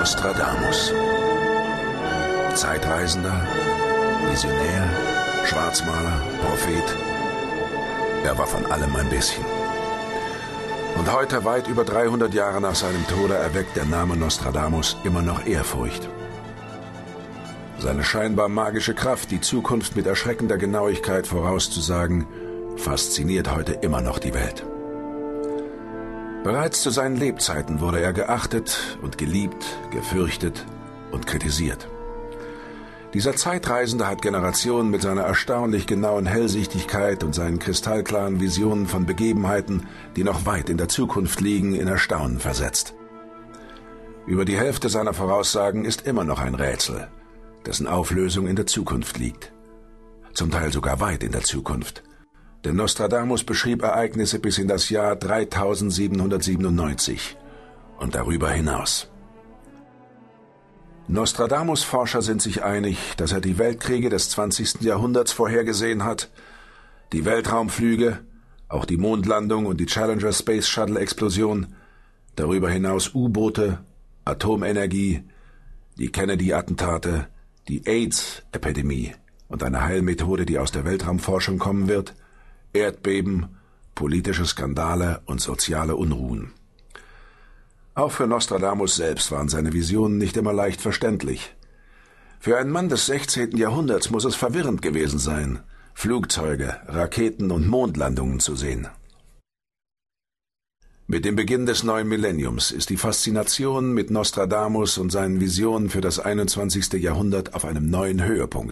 Nostradamus. Zeitreisender, Visionär, Schwarzmaler, Prophet. Er war von allem ein bisschen. Und heute, weit über 300 Jahre nach seinem Tode, erweckt der Name Nostradamus immer noch Ehrfurcht. Seine scheinbar magische Kraft, die Zukunft mit erschreckender Genauigkeit vorauszusagen, fasziniert heute immer noch die Welt. Bereits zu seinen Lebzeiten wurde er geachtet und geliebt, gefürchtet und kritisiert. Dieser Zeitreisende hat Generationen mit seiner erstaunlich genauen Hellsichtigkeit und seinen kristallklaren Visionen von Begebenheiten, die noch weit in der Zukunft liegen, in Erstaunen versetzt. Über die Hälfte seiner Voraussagen ist immer noch ein Rätsel, dessen Auflösung in der Zukunft liegt. Zum Teil sogar weit in der Zukunft. Denn Nostradamus beschrieb Ereignisse bis in das Jahr 3797 und darüber hinaus. Nostradamus-Forscher sind sich einig, dass er die Weltkriege des 20. Jahrhunderts vorhergesehen hat, die Weltraumflüge, auch die Mondlandung und die Challenger Space Shuttle Explosion, darüber hinaus U-Boote, Atomenergie, die Kennedy-Attentate, die AIDS-Epidemie und eine Heilmethode, die aus der Weltraumforschung kommen wird, Erdbeben, politische Skandale und soziale Unruhen. Auch für Nostradamus selbst waren seine Visionen nicht immer leicht verständlich. Für einen Mann des 16. Jahrhunderts muss es verwirrend gewesen sein, Flugzeuge, Raketen und Mondlandungen zu sehen. Mit dem Beginn des neuen Millenniums ist die Faszination mit Nostradamus und seinen Visionen für das 21. Jahrhundert auf einem neuen Höhepunkt.